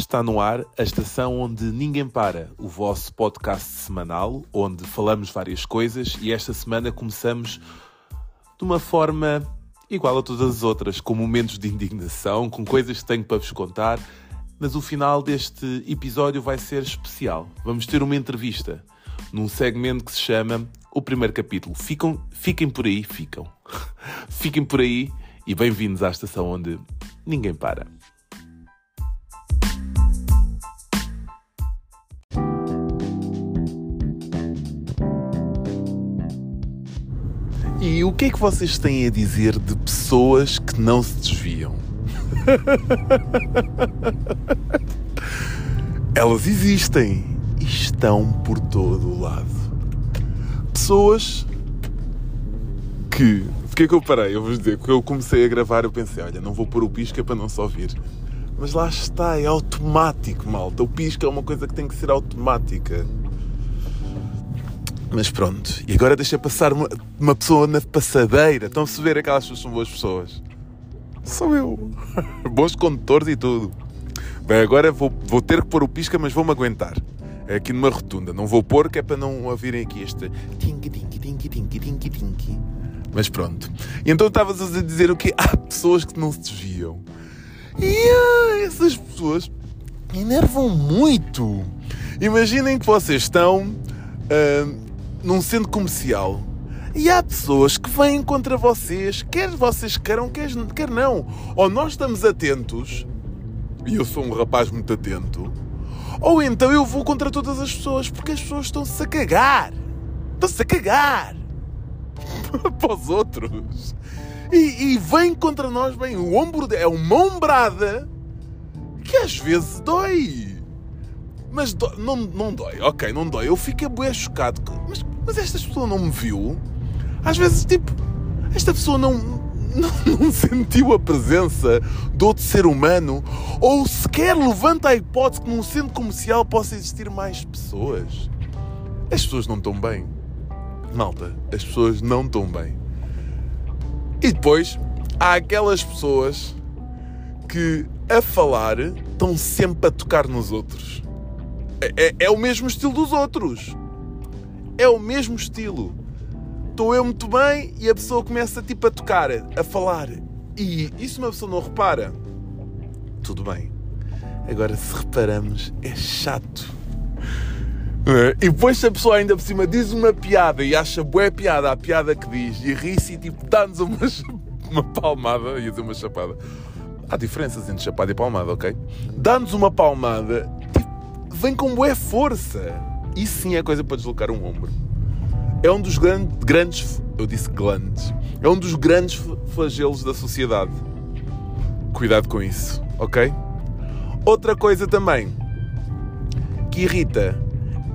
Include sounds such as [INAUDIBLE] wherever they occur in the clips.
está no ar a estação onde ninguém para, o vosso podcast semanal, onde falamos várias coisas e esta semana começamos de uma forma igual a todas as outras, com momentos de indignação, com coisas que tenho para vos contar, mas o final deste episódio vai ser especial. Vamos ter uma entrevista num segmento que se chama O Primeiro Capítulo. Ficam, fiquem por aí, ficam. [LAUGHS] fiquem por aí e bem-vindos à estação onde ninguém para. Que é que vocês têm a dizer de pessoas que não se desviam? [LAUGHS] Elas existem e estão por todo o lado. Pessoas que. Porquê que eu parei? Eu vou dizer, que eu comecei a gravar, eu pensei, olha, não vou pôr o pisca para não se ouvir. Mas lá está, é automático, malta. O pisca é uma coisa que tem que ser automática. Mas pronto, e agora deixa passar uma, uma pessoa na passadeira. Estão a perceber aquelas pessoas são boas pessoas? Sou eu. [LAUGHS] Bons condutores e tudo. Bem, agora vou, vou ter que pôr o pisca, mas vou-me aguentar. É aqui numa rotunda. Não vou pôr, que é para não ouvirem aqui este. Mas pronto. E então estavas a dizer o quê? Há pessoas que não se desviam. E essas pessoas enervam muito. Imaginem que vocês estão. Uh, num centro comercial e há pessoas que vêm contra vocês, quer vocês queiram, quer, quer não. Ou nós estamos atentos, e eu sou um rapaz muito atento, ou então eu vou contra todas as pessoas, porque as pessoas estão-se a cagar. Estão-se a cagar [LAUGHS] para os outros. E, e vem contra nós, bem, o ombro é uma ombrada que às vezes dói. Mas do, não, não dói, ok, não dói. Eu fico bué chocado. Mas mas esta pessoa não me viu. Às vezes, tipo, esta pessoa não, [LAUGHS] não, não, sentiu a presença de outro ser humano ou sequer levanta a hipótese que num centro comercial possa existir mais pessoas. As pessoas não estão bem. Malta, as pessoas não estão bem. E depois há aquelas pessoas que a falar estão sempre a tocar nos outros. É, é, é o mesmo estilo dos outros é o mesmo estilo. Estou eu muito bem e a pessoa começa tipo a tocar, a falar. E isso uma pessoa não repara. Tudo bem. Agora, se reparamos, é chato. É? E depois se a pessoa ainda por cima diz uma piada e acha boa piada a piada que diz e ri-se e tipo dá-nos uma, [LAUGHS] uma palmada, ia dizer uma chapada. Há diferenças entre chapada e palmada, ok? Dá-nos uma palmada, vem com boa força. Isso sim é coisa para deslocar um ombro. É um dos grandes, grandes eu disse glandes, é um dos grandes flagelos da sociedade. Cuidado com isso, ok? Outra coisa também que irrita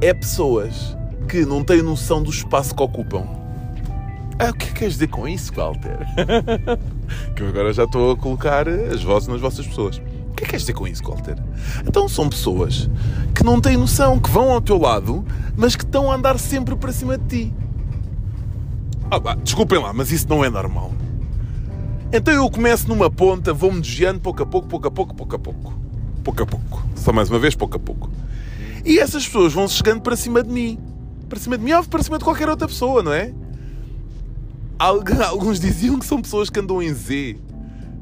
é pessoas que não têm noção do espaço que ocupam. Ah, o que é que queres dizer com isso, Walter? [LAUGHS] que eu agora já estou a colocar as vozes nas vossas pessoas. O que é que queres dizer com isso, Walter? Então são pessoas que não têm noção, que vão ao teu lado, mas que estão a andar sempre para cima de ti. Ah, bah, desculpem lá, mas isso não é normal. Então eu começo numa ponta, vou-me desviando pouco a pouco, pouco a pouco, pouco a pouco. Pouco a pouco. Só mais uma vez, pouco a pouco. E essas pessoas vão chegando para cima de mim. Para cima de mim ou para cima de qualquer outra pessoa, não é? [LAUGHS] Alguns diziam que são pessoas que andam em Z.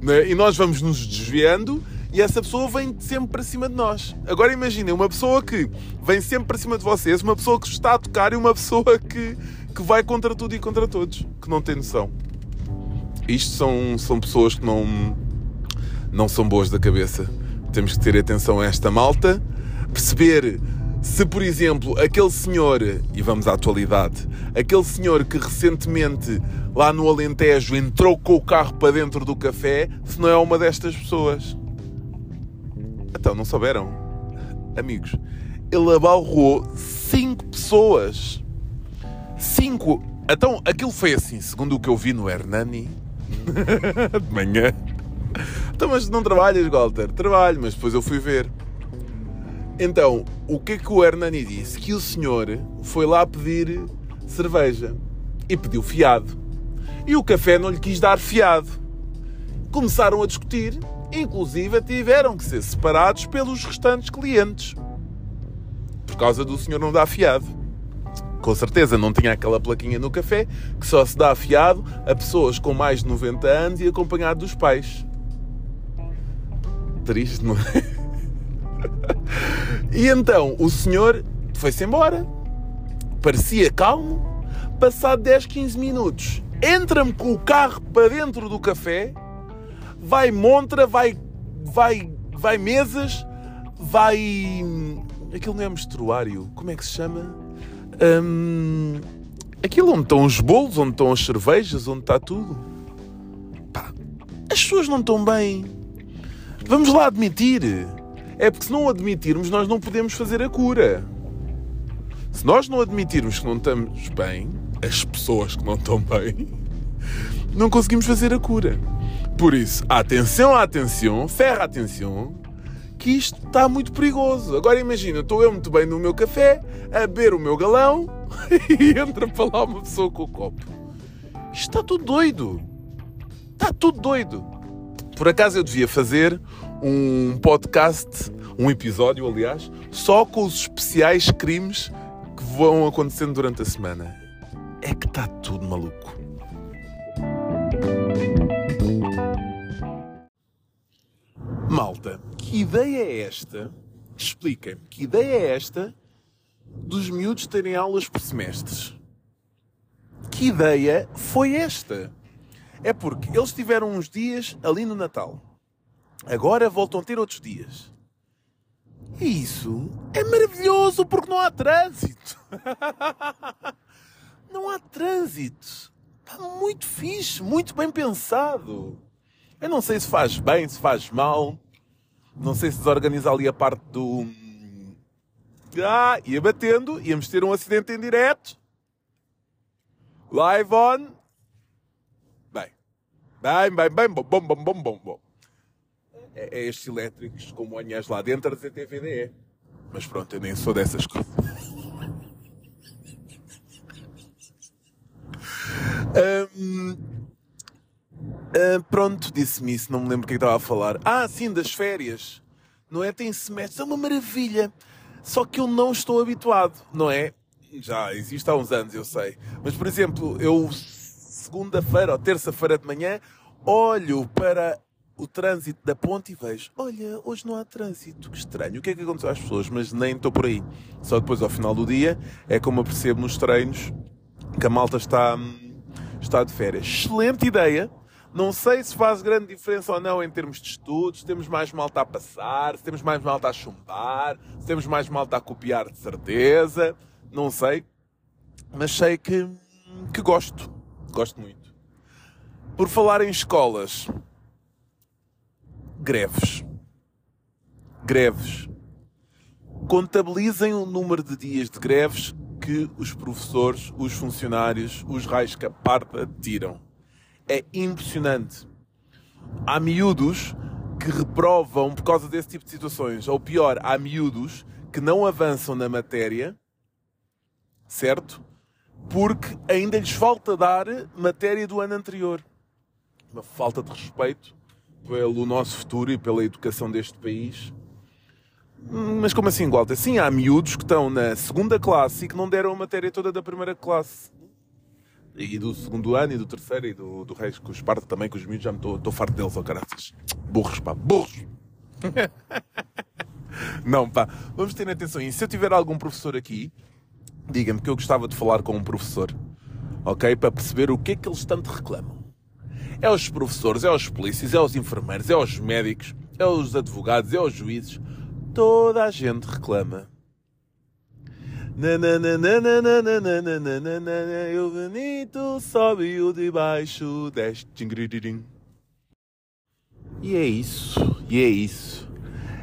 É? E nós vamos nos desviando e essa pessoa vem sempre para cima de nós. Agora imaginem, uma pessoa que vem sempre para cima de vocês, uma pessoa que está a tocar e uma pessoa que, que vai contra tudo e contra todos, que não tem noção. Isto são, são pessoas que não, não são boas da cabeça. Temos que ter atenção a esta malta, perceber se, por exemplo, aquele senhor, e vamos à atualidade, aquele senhor que recentemente lá no Alentejo entrou com o carro para dentro do café, se não é uma destas pessoas. Então, não souberam? Amigos, ele abalroou 5 pessoas. 5. Então, aquilo foi assim, segundo o que eu vi no Hernani, [LAUGHS] de manhã. Então, mas não trabalhas, Walter? Trabalho, mas depois eu fui ver. Então, o que é que o Hernani disse? Que o senhor foi lá pedir cerveja e pediu fiado. E o café não lhe quis dar fiado. Começaram a discutir Inclusive tiveram que ser separados pelos restantes clientes. Por causa do senhor não dar fiado. Com certeza não tinha aquela plaquinha no café que só se dá fiado a pessoas com mais de 90 anos e acompanhado dos pais. Triste, não é? [LAUGHS] E então o senhor foi-se embora. Parecia calmo. Passado 10, 15 minutos, entra-me com o carro para dentro do café, vai montra, vai, vai, vai mesas, vai. Aquilo não é mostruário. Como é que se chama? Hum, aquilo onde estão os bolos, onde estão as cervejas, onde está tudo. Pá, as pessoas não estão bem. Vamos lá admitir. É porque se não admitirmos, nós não podemos fazer a cura. Se nós não admitirmos que não estamos bem, as pessoas que não estão bem, [LAUGHS] não conseguimos fazer a cura. Por isso, atenção, atenção, ferra atenção, que isto está muito perigoso. Agora imagina, estou eu muito bem no meu café, a beber o meu galão [LAUGHS] e entra para lá uma pessoa com o copo. Isto está tudo doido. Está tudo doido. Por acaso eu devia fazer um podcast, um episódio, aliás, só com os especiais crimes que vão acontecendo durante a semana. É que está tudo maluco. Malta, que ideia é esta? Expliquem-me, que ideia é esta dos miúdos terem aulas por semestres? Que ideia foi esta? É porque eles tiveram uns dias ali no Natal. Agora voltam a ter outros dias. E isso é maravilhoso porque não há trânsito. [LAUGHS] não há trânsito. Está muito fixe, muito bem pensado. Eu não sei se faz bem, se faz mal. Não sei se desorganiza ali a parte do. Ah, ia batendo, íamos ter um acidente em direto. Live on. Bem, bem, bem, bem, bom, bom, bom, bom, bom. bom. É, é estes elétricos com monhas lá dentro a dizer TVDE. Mas pronto, eu nem sou dessas coisas. um, uh, pronto, disse-me isso, não me lembro o que, é que estava a falar. Ah, sim, das férias. Não é? Tem semestres, é uma maravilha. Só que eu não estou habituado, não é? Já existe há uns anos, eu sei. Mas, por exemplo, eu segunda-feira ou terça-feira de manhã olho para o trânsito da ponte e vejo, olha, hoje não há trânsito, que estranho, o que é que aconteceu às pessoas? Mas nem estou por aí. Só depois, ao final do dia, é como eu percebo nos treinos que a malta está, está de férias. Excelente ideia! Não sei se faz grande diferença ou não em termos de estudos, se temos mais malta a passar, se temos mais malta a chumbar, se temos mais malta a copiar de certeza, não sei. Mas sei que, que gosto. Gosto muito. Por falar em escolas, greves. Greves. Contabilizem o número de dias de greves que os professores, os funcionários, os raios que a parta tiram é impressionante. Há miúdos que reprovam por causa desse tipo de situações. Ou pior, há miúdos que não avançam na matéria, certo? Porque ainda lhes falta dar matéria do ano anterior. Uma falta de respeito pelo nosso futuro e pela educação deste país. Mas como assim, Walter? Sim, há miúdos que estão na segunda classe e que não deram a matéria toda da primeira classe. E do segundo ano e do terceiro e do, do resto, com os parto também, com os miúdos, já me estou farto deles, ó oh. Burros, pá, burros! [LAUGHS] Não, pá, vamos ter atenção. E se eu tiver algum professor aqui, diga-me que eu gostava de falar com um professor, ok? Para perceber o que é que eles tanto reclamam. É os professores, é os polícias, é os enfermeiros, é os médicos, é os advogados, é os juízes. Toda a gente reclama e o bonito sobe e o de baixo desce. E é isso, e é isso.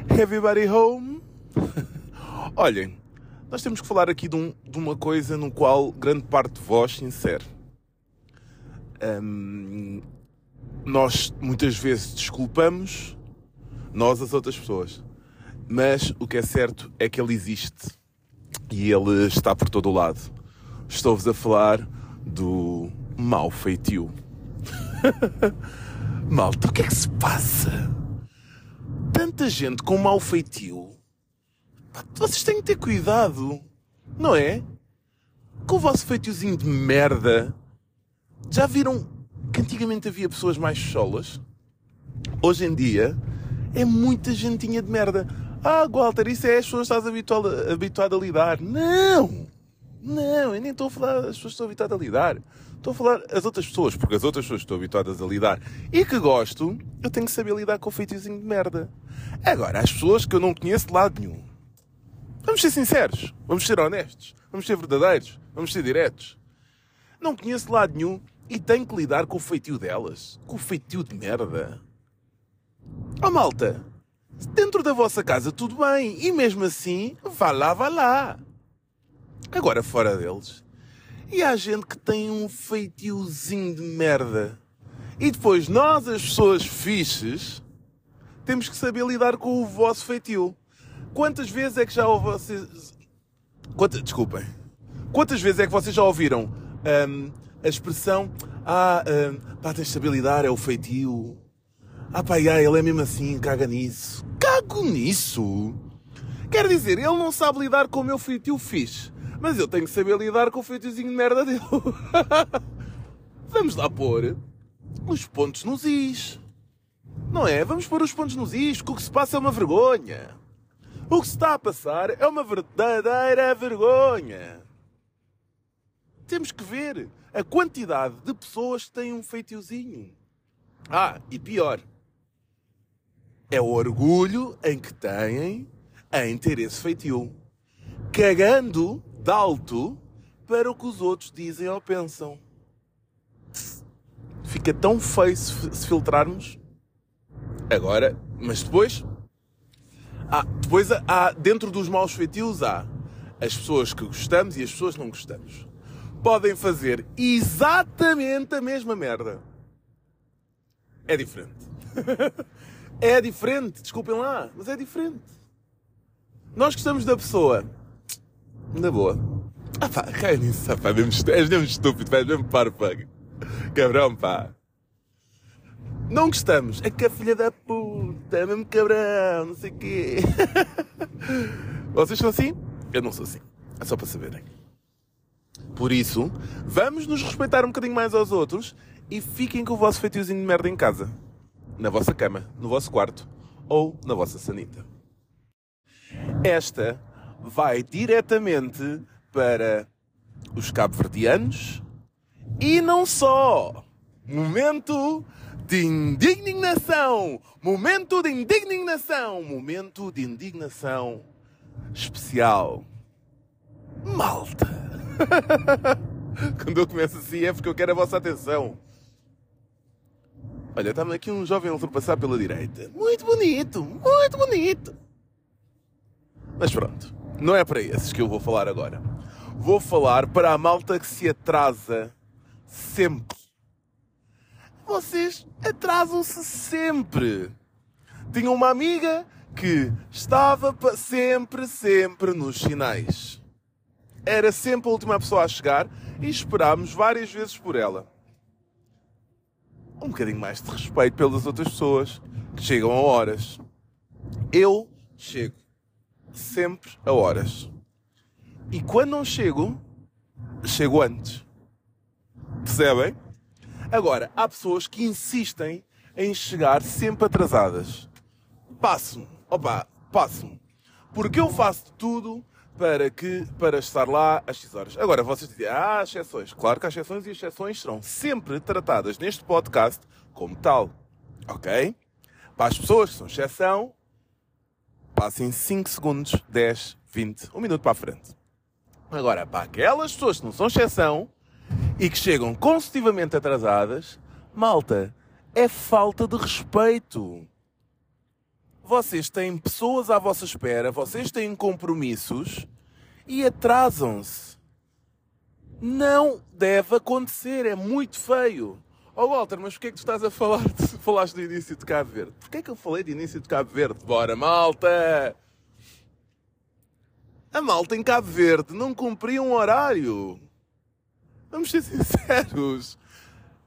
Everybody home? Olhem, nós temos que falar aqui de, um, de, uma coisa no qual grande parte de vós se insere. Um, nós muitas vezes desculpamos nós as outras pessoas. Mas o que é certo é que ele existe e ele está por todo o lado. Estou-vos a falar do mau feitio. [LAUGHS] Malta, o que é que se passa? tanta gente com mau feitio. Vocês têm que ter cuidado, não é? Com o vosso feitiozinho de merda. Já viram que antigamente havia pessoas mais cholas? Hoje em dia é muita gentinha de merda. Ah, Walter, isso é as pessoas que estás habituado, habituado a lidar. Não! Não, eu nem estou a falar as pessoas que estou habituado a lidar. Estou a falar as outras pessoas, porque as outras pessoas que estão habituadas a lidar e que gosto, eu tenho que saber lidar com o feitiozinho de merda. Agora, as pessoas que eu não conheço de lado nenhum. Vamos ser sinceros, vamos ser honestos, vamos ser verdadeiros, vamos ser diretos. Não conheço de lado nenhum e tenho que lidar com o feitio delas. Com o feitio de merda. Oh malta, dentro da vossa casa tudo bem, e mesmo assim, vá lá, vá lá. Agora fora deles. E há gente que tem um feitiozinho de merda. E depois nós, as pessoas fixes, temos que saber lidar com o vosso feitio. Quantas vezes é que já vocês. Quantas... Desculpem. Quantas vezes é que vocês já ouviram um, a expressão Ah, um, pá, tens de saber lidar, é o feitio. Ah, pá, yeah, ele é mesmo assim, caga nisso. Cago nisso? Quer dizer, ele não sabe lidar com o meu feitio fixe. Mas eu tenho que saber lidar com o feitiozinho de merda dele. [LAUGHS] Vamos lá pôr os pontos nos is. Não é? Vamos pôr os pontos nos is, porque o que se passa é uma vergonha. O que se está a passar é uma verdadeira vergonha. Temos que ver a quantidade de pessoas que têm um feitiozinho. Ah, e pior. É o orgulho em que têm em ter esse feitio. Cagando de alto para o que os outros dizem ou pensam. Fica tão feio se filtrarmos. Agora, mas depois. Há, depois há, dentro dos maus feitios, há as pessoas que gostamos e as pessoas que não gostamos. Podem fazer exatamente a mesma merda. É diferente. [LAUGHS] é diferente, desculpem lá, mas é diferente. Nós gostamos da pessoa na boa. Ah pá, cai nisso, ah, pá, mesmo, és mesmo estúpido, és mesmo parpag. Cabrão, pá. Não gostamos. É que a filha da puta, é mesmo cabrão, não sei o quê. [LAUGHS] Vocês são assim? Eu não sou assim. É só para saberem. Por isso, vamos nos respeitar um bocadinho mais aos outros e fiquem com o vosso feitiozinho de merda em casa. Na vossa cama, no vosso quarto ou na vossa sanita. Esta vai diretamente para os cabo-verdianos e não só. Momento de indignação! Momento de indignação! Momento de indignação especial. Malta! [LAUGHS] Quando eu começo assim é porque eu quero a vossa atenção. Olha, estava aqui um jovem a ultrapassar pela direita. Muito bonito, muito bonito. Mas pronto. Não é para esses que eu vou falar agora. Vou falar para a malta que se atrasa sempre. Vocês atrasam-se sempre. Tinha uma amiga que estava sempre, sempre nos sinais. Era sempre a última pessoa a chegar e esperámos várias vezes por ela. Um bocadinho mais de respeito pelas outras pessoas que chegam a horas. Eu chego sempre a horas. E quando não chego, chego antes. Percebem? Agora, há pessoas que insistem em chegar sempre atrasadas. Passo-me. Opa, passo-me. Porque eu faço tudo para que para estar lá às 6 horas. Agora, vocês dizem, ah, há exceções. Claro que há exceções e exceções serão sempre tratadas neste podcast como tal. Ok? Para as pessoas que são exceção, passem 5 segundos, 10, 20, 1 minuto para a frente. Agora, para aquelas pessoas que não são exceção e que chegam consecutivamente atrasadas, malta, é falta de respeito. Vocês têm pessoas à vossa espera, vocês têm compromissos e atrasam-se. Não deve acontecer, é muito feio. Oh Walter, mas porquê é que tu estás a falar, de, [LAUGHS] falaste do início de Cabo Verde? Porquê é que eu falei de início de Cabo Verde? Bora, malta! A malta em Cabo Verde não cumpria um horário. Vamos ser [LAUGHS] sinceros.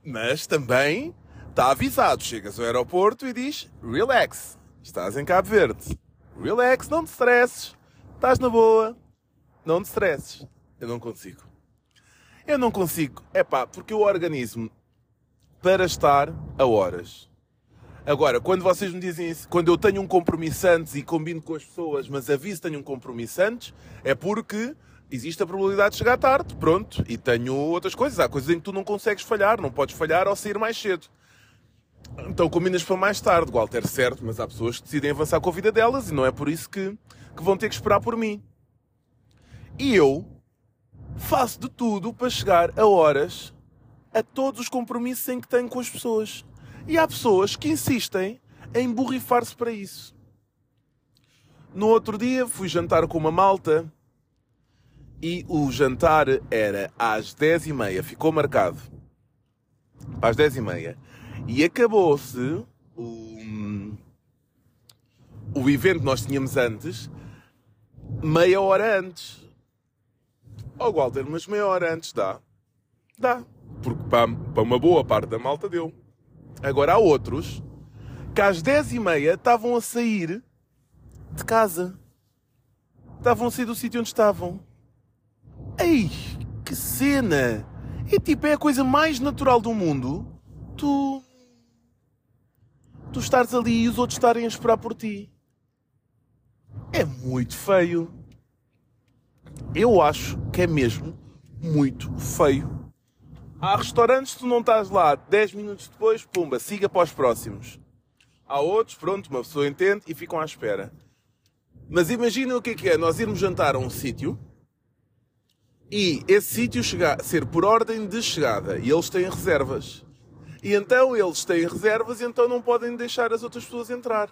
Mas também está avisado. Chegas ao aeroporto e diz relax. Estás em Cabo Verde. Relax, não te stresses. Estás na boa. Não te stresses. Eu não consigo. Eu não consigo. É pá, porque o organismo para estar a horas. Agora, quando vocês me dizem isso, quando eu tenho um compromisso antes e combino com as pessoas, mas aviso tenho um compromisso antes, é porque existe a probabilidade de chegar tarde, pronto, e tenho outras coisas. Há coisas em que tu não consegues falhar, não podes falhar ao sair mais cedo. Então combinas para mais tarde, Walter, certo, mas há pessoas que decidem avançar com a vida delas e não é por isso que, que vão ter que esperar por mim. E eu faço de tudo para chegar a horas a todos os compromissos em que tenho com as pessoas. E há pessoas que insistem em borrifar-se para isso. No outro dia fui jantar com uma malta e o jantar era às 10h30, ficou marcado às 10h30 e acabou-se o, o evento que nós tínhamos antes meia hora antes. Oh Walter, mas meia hora antes dá? Dá. Porque para, para uma boa parte da malta deu. Agora há outros que às 10h30 estavam a sair de casa. Estavam a sair do sítio onde estavam. Ei, que cena! É tipo, é a coisa mais natural do mundo. Tu. Tu estares ali e os outros estarem a esperar por ti. É muito feio. Eu acho que é mesmo muito feio. Há restaurantes tu não estás lá 10 minutos depois, pumba, siga para os próximos. Há outros, pronto, uma pessoa entende e ficam à espera. Mas imagina o que é que é nós irmos jantar a um sítio e esse sítio ser por ordem de chegada e eles têm reservas. E então eles têm reservas e então não podem deixar as outras pessoas entrar.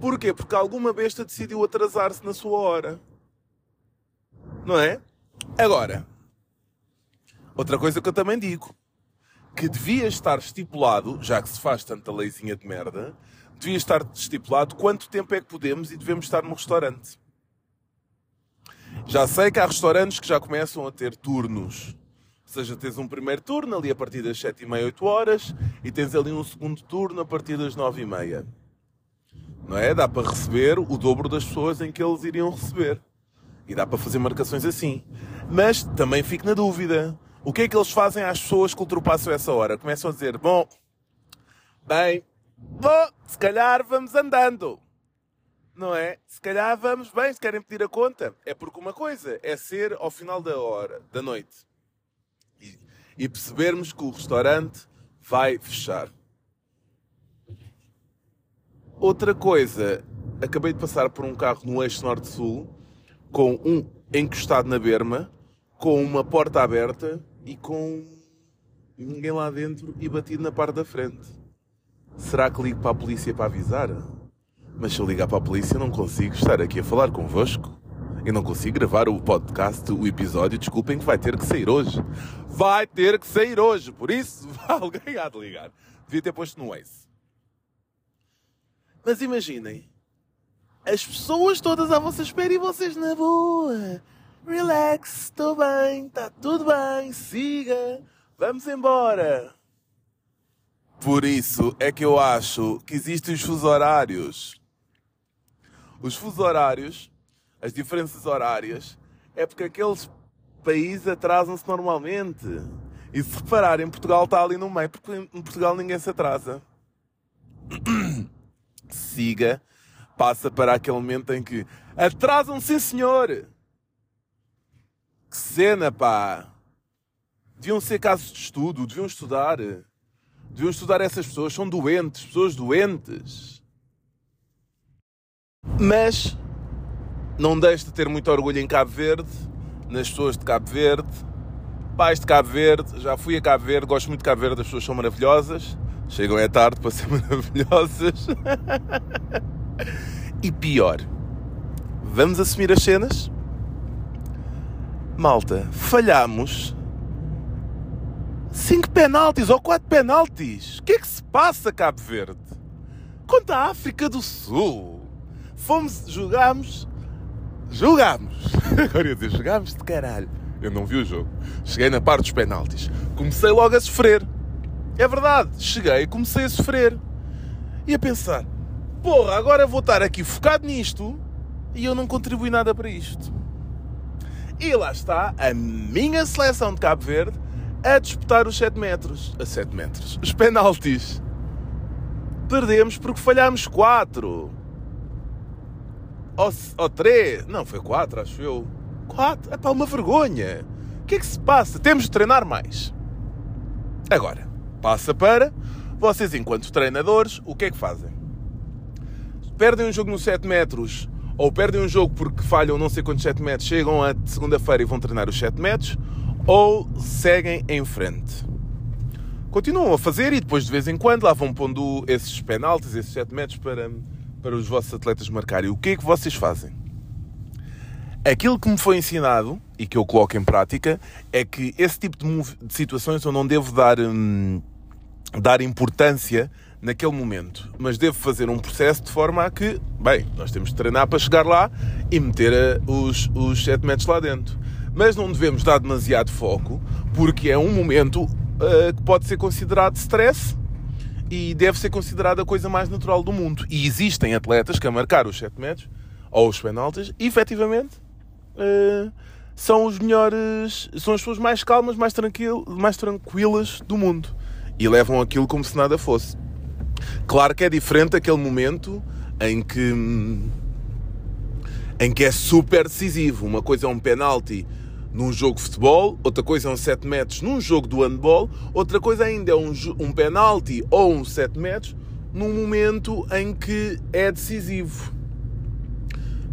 Porquê? Porque alguma besta decidiu atrasar-se na sua hora. Não é? Agora, outra coisa que eu também digo, que devia estar estipulado, já que se faz tanta leizinha de merda, devia estar estipulado quanto tempo é que podemos e devemos estar no restaurante. Já sei que há restaurantes que já começam a ter turnos. Ou seja, tens um primeiro turno ali a partir das 7 e meia, 8 horas e tens ali um segundo turno a partir das 9 e meia. Não é? Dá para receber o dobro das pessoas em que eles iriam receber. E dá para fazer marcações assim. Mas também fico na dúvida. O que é que eles fazem às pessoas que ultrapassam essa hora? Começam a dizer, bom, bem, bom, se calhar vamos andando não é? Se calhar vamos bem, se querem pedir a conta. É porque uma coisa é ser ao final da hora, da noite, e, percebermos que o restaurante vai fechar. Outra coisa, acabei de passar por um carro no eixo norte-sul, com um encostado na berma, com uma porta aberta e com ninguém lá dentro e batido na parte da frente. Será que ligo para a polícia para avisar? Mas se eu ligar para a polícia, não consigo estar aqui a falar convosco. E não consigo gravar o podcast, o episódio, desculpem que vai ter que sair hoje. Vai ter que sair hoje, por isso [LAUGHS] alguém há de ligar. Devia ter posto no Waze. Mas imaginem, as pessoas todas à vossa espera e vocês na boa. Relax, estou bem, está tudo bem, siga, vamos embora. Por isso é que eu acho que existem os fusos horários os fusos horários, as diferenças horárias, é porque aqueles países atrasam-se normalmente. E se repararem, Portugal está ali no meio, porque em Portugal ninguém se atrasa. [COUGHS] Siga, passa para aquele momento em que atrasam, sim senhor! Que cena, pá! Deviam ser casos de estudo, deviam estudar. Deviam estudar essas pessoas, são doentes, pessoas doentes. Mas não deixe de ter muito orgulho em Cabo Verde, nas pessoas de Cabo Verde, pais de Cabo Verde. Já fui a Cabo Verde, gosto muito de Cabo Verde, as pessoas são maravilhosas. Chegam é tarde para ser [LAUGHS] maravilhosas. e pior, vamos assumir as cenas? Malta, falhamos 5 penaltis ou 4 penaltis. O que é que se passa, Cabo Verde? Conta a África do Sul fomos, jogámos, jogámos. [LAUGHS] Agora dizer, jogámos de caralho. Eu não vi o jogo. Cheguei na parte dos penaltis. Comecei logo a sofrer. É verdade, cheguei e comecei a sofrer. E a pensar, Porra, agora vou estar aqui focado nisto e eu não contribuí nada para isto. E lá está a minha seleção de Cabo Verde a disputar os 7 metros. A 7 metros. Os penaltis. Perdemos porque falhámos 4. Ou, ou 3. Não, foi 4, acho eu. 4? É pá, uma vergonha. O que é que se passa? Temos de treinar mais. Agora, passa para vocês, enquanto treinadores, o que é que fazem? Perdem um jogo nos 7 metros ou perdem um jogo porque falham não sei quantos 7 metros, chegam a segunda-feira e vão treinar os 7 metros, ou seguem em frente. Continuam a fazer e depois de vez em quando lá vão pondo esses penaltis, esses 7 metros para, para os vossos atletas marcarem. O que é que vocês fazem? Aquilo que me foi ensinado e que eu coloco em prática é que esse tipo de, de situações eu não devo dar, hum, dar importância naquele momento, mas devo fazer um processo de forma a que, bem, nós temos de treinar para chegar lá e meter eh, os, os 7 metros lá dentro. Mas não devemos dar demasiado foco, porque é um momento uh, que pode ser considerado stress e deve ser considerado a coisa mais natural do mundo. E existem atletas que a marcar os 7 metros ou os penaltis, e efetivamente uh, são os melhores, são as pessoas mais calmas, mais, mais tranquilas do mundo e levam aquilo como se nada fosse. Claro que é diferente aquele momento em que em que é super decisivo. Uma coisa é um penalti num jogo de futebol, outra coisa é um 7 metros num jogo do handball, outra coisa ainda é um, um penalti ou um 7 metros num momento em que é decisivo.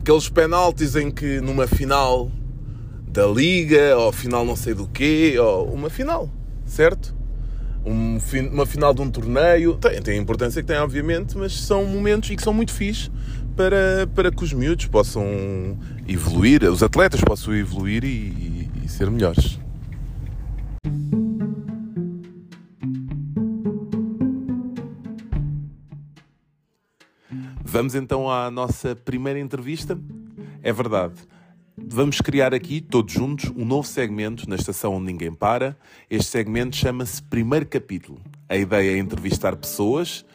Aqueles penaltis em que numa final da liga, ou final não sei do quê, ou uma final, certo? um, uma final de um torneio. Tem, tem a importância que tem, obviamente, mas são momentos e que são muito fixes para, para que os miúdos possam evoluir, os atletas possam evoluir e, e, ser melhores. Vamos então à nossa primeira entrevista. É verdade, Vamos criar aqui, todos juntos, um novo segmento na estação onde ninguém para. Este segmento chama-se Primeiro Capítulo. A ideia é entrevistar pessoas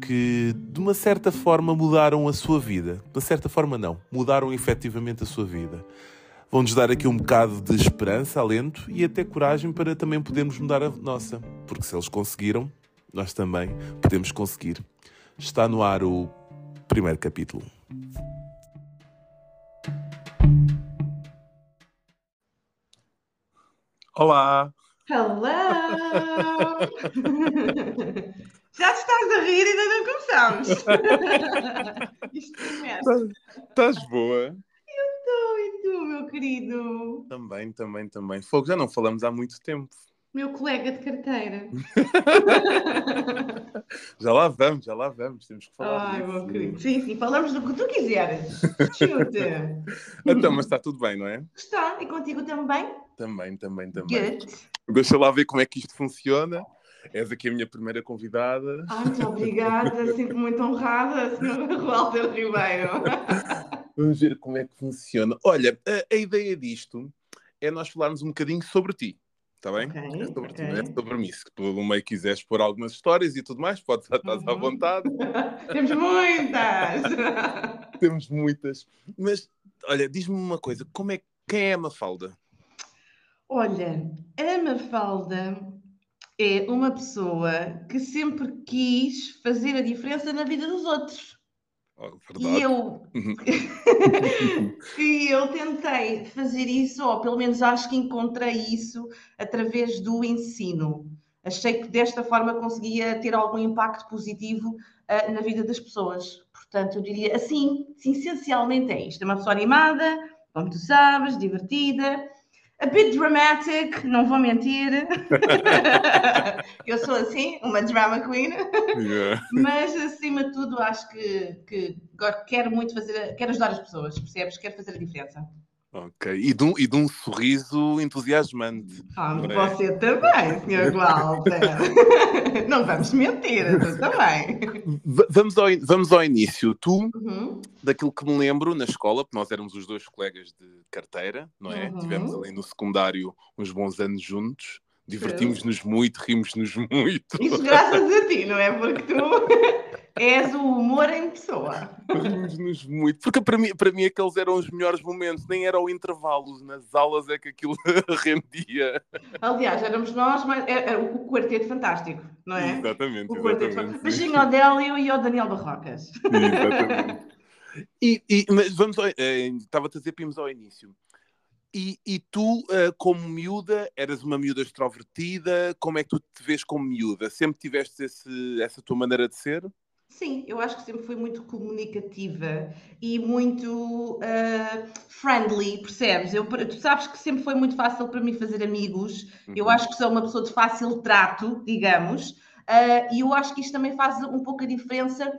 que, de uma certa forma, mudaram a sua vida. De uma certa forma, não. Mudaram efetivamente a sua vida. Vão-nos dar aqui um bocado de esperança, alento e até coragem para também podermos mudar a nossa. Porque se eles conseguiram, nós também podemos conseguir. Está no ar o primeiro capítulo. Olá! Hello! [LAUGHS] Já te estás a rir e ainda não começamos. [LAUGHS] Isto promete. Estás boa? Estou, e tu, meu querido? Também, também, também. Fogo, já não falamos há muito tempo. Meu colega de carteira. [LAUGHS] já lá vamos, já lá vamos. Temos que falar. Ai, disso. meu querido. Sim, sim, falamos do que tu quiseres. Chuta. [LAUGHS] então, mas está tudo bem, não é? Está, e contigo também? Também, também, também. Good. Deixa lá ver como é que isto funciona. És aqui a minha primeira convidada. Ai, muito obrigada, sempre muito honrada, Sr. Walter Ribeiro. [LAUGHS] Vamos ver como é que funciona. Olha, a, a, ideia disto é nós falarmos um bocadinho sobre ti. Está bem? Okay, é sobre okay. ti, é sobre mim. Se tu no meio quiseres pôr algumas histórias e tudo mais, podes estar uhum. à vontade. [LAUGHS] Temos muitas! [LAUGHS] Temos muitas. Mas, olha, diz-me uma coisa: como é, quem é a Mafalda? Olha, a Mafalda é uma pessoa que sempre quis fazer a diferença na vida dos outros. Oh, e eu uhum. [LAUGHS] e eu tentei fazer isso, ou pelo menos acho que encontrei isso através do ensino. Achei que desta forma conseguia ter algum impacto positivo uh, na vida das pessoas. Portanto, eu diria assim, essencialmente é isto. É uma pessoa animada, como tu sabes, divertida, a bit dramatic, não vou mentir. [LAUGHS] eu sou assim, uma drama queen. Yeah. Mas acima de tudo, acho que, que quero muito fazer, quero ajudar as pessoas, percebes? Quero fazer a diferença. Ok. E de, um, e de um sorriso entusiasmante. Ah, é? você também, Sr. Walter. [LAUGHS] não vamos mentir, tu também. Vamos ao, vamos ao início. Tu, uhum. daquilo que me lembro na escola, porque nós éramos os dois colegas de carteira, não é? Uhum. Tivemos ali no secundário uns bons anos juntos. Divertimos-nos muito, rimos-nos muito. Isso graças a ti, não é? Porque tu [LAUGHS] és o humor em pessoa. Rimos-nos muito. Porque para mim, para mim aqueles eram os melhores momentos, nem era o intervalo, nas aulas é que aquilo [LAUGHS] rendia. Aliás, éramos nós, mas era, era o quarteto fantástico, não é? Exatamente. O quarteto exatamente. Beijinho ao Délio e ao Daniel Barrocas. Exatamente. E, e, mas vamos ao, eh, estava-te a dizer, pimos ao início. E, e tu, eh, como miúda, eras uma miúda extrovertida? Como é que tu te vês como miúda? Sempre tiveste esse, essa tua maneira de ser? Sim, eu acho que sempre fui muito comunicativa e muito uh, friendly, percebes? Eu, tu sabes que sempre foi muito fácil para mim fazer amigos. Eu Uhum. acho que sou uma pessoa de fácil trato, digamos, uh, e eu acho que isto também faz um pouco a diferença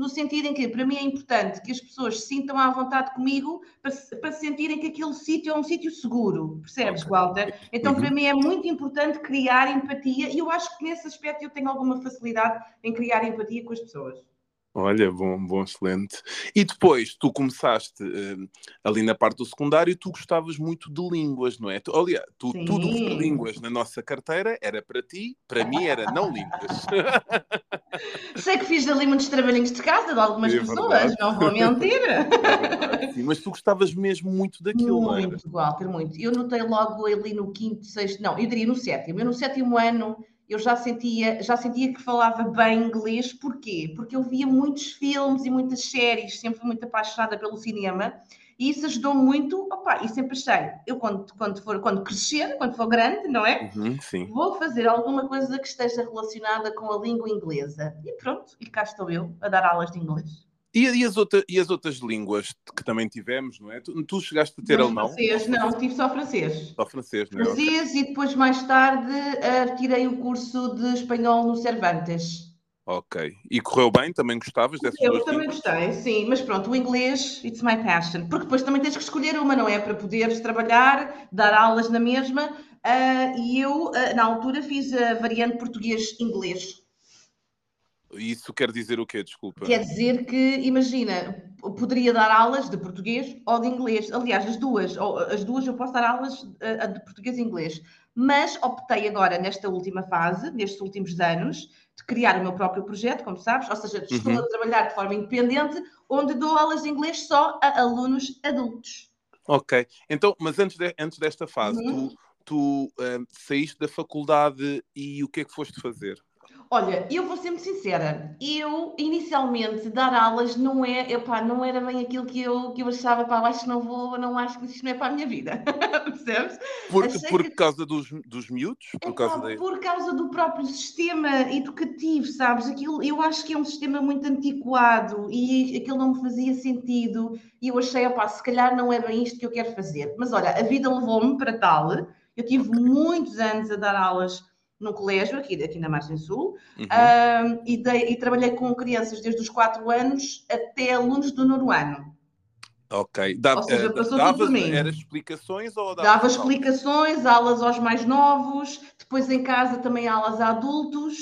no sentido em que, para mim, é importante que as pessoas se sintam à vontade comigo para, se- para sentirem que aquele sítio é um sítio seguro, percebes. Walter? Então, Uhum. para mim, é muito importante criar empatia e eu acho que nesse aspecto eu tenho alguma facilidade em criar empatia com as pessoas. Olha, bom, bom, excelente. E depois, tu começaste eh, ali na parte do secundário, tu gostavas muito de línguas, não é? Tu, aliás, tu, Sim. tudo que foi línguas na nossa carteira era para ti, para mim era não línguas. [LAUGHS] Sei que fiz ali muitos trabalhinhos de casa de algumas É pessoas, não vou mentir. [LAUGHS] É sim, mas tu gostavas mesmo muito daquilo, não era? Muito, Walter, muito. Eu notei logo ali no quinto, sexto, não, eu diria no sétimo. Eu no sétimo ano eu já sentia, já sentia que falava bem inglês. Porquê? Porque eu via muitos filmes e muitas séries, sempre fui muito apaixonada pelo cinema. E isso ajudou muito, opa, e sempre achei, eu quando, quando, for, quando crescer, quando for grande, não é? Uhum. Vou fazer alguma coisa que esteja relacionada com a língua inglesa. E pronto, e cá estou eu a dar aulas de inglês. E, e as outra, e as outras línguas que também tivemos, não é? Tu, tu chegaste a ter Mas alemão? Francês, não, tive só francês. Só francês, não é? Francês e depois, mais tarde, ah, tirei o curso de espanhol no Cervantes. Ok. E correu bem? Também gostavas dessas Eu também línguas? gostei, sim, mas pronto, o inglês, it's my passion. Porque depois também tens que escolher uma, não é? Para poderes trabalhar, dar aulas na mesma. Ah, e eu, ah, na altura, fiz a variante português-inglês. Isso quer dizer o quê? Desculpa. Quer dizer que, imagina, poderia dar aulas de português ou de inglês. Aliás, as duas, as duas eu posso dar aulas eh, de português e inglês. Mas optei agora, nesta última fase, nestes últimos anos, de criar o meu próprio projeto, como sabes, ou seja, estou Uhum. a trabalhar de forma independente, onde dou aulas de inglês só a alunos adultos. Ok. Então, mas antes, de- antes desta fase, Uhum. tu, tu ah, saíste da faculdade e o que é que foste fazer? Olha, eu vou ser muito sincera. Eu, inicialmente, dar aulas não é, epá, não era bem aquilo que eu, que eu achava, pá, acho que não vou, não acho que isto não é para a minha vida. [LAUGHS] Percebes? Por, por que- causa dos, dos miúdos? Por Epá, causa da... por causa do próprio sistema educativo, sabes? Aquilo, eu acho que é um sistema muito antiquado e aquilo não me fazia sentido. E eu achei, opá, se calhar não é bem isto que eu quero fazer. Mas olha, a vida levou-me para tal. Eu tive muitos anos a dar aulas num colégio, aqui, aqui na Margem Sul, Uhum. E, dei- e trabalhei com crianças desde os 4 anos até alunos do nono ano. Ok. Dava, Ou seja, eh, passou tudo davas, por mim. Era explicações ou Dava aulas? explicações, aulas aos mais novos, depois em casa também aulas a adultos.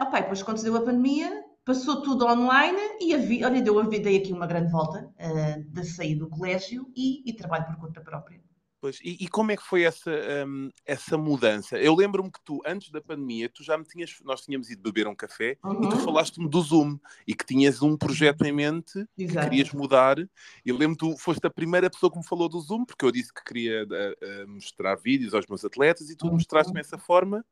Opá, e depois deu a pandemia, passou tudo online e a vi, olha, deu a vida aqui uma grande volta ah, da saída do colégio e, e trabalho por conta própria. Pois, e, e como é que foi essa, hum, essa mudança? Eu lembro-me que tu, antes da pandemia, tu já me tinhas, nós tínhamos ido beber um café e tu Uhum. falaste-me do Zoom e que tinhas um projeto em mente que Exato. querias mudar. E lembro que tu foste a primeira pessoa que me falou do Zoom, porque eu disse que queria eh, eh, mostrar vídeos aos meus atletas e tu Uhum. mostraste-me essa forma.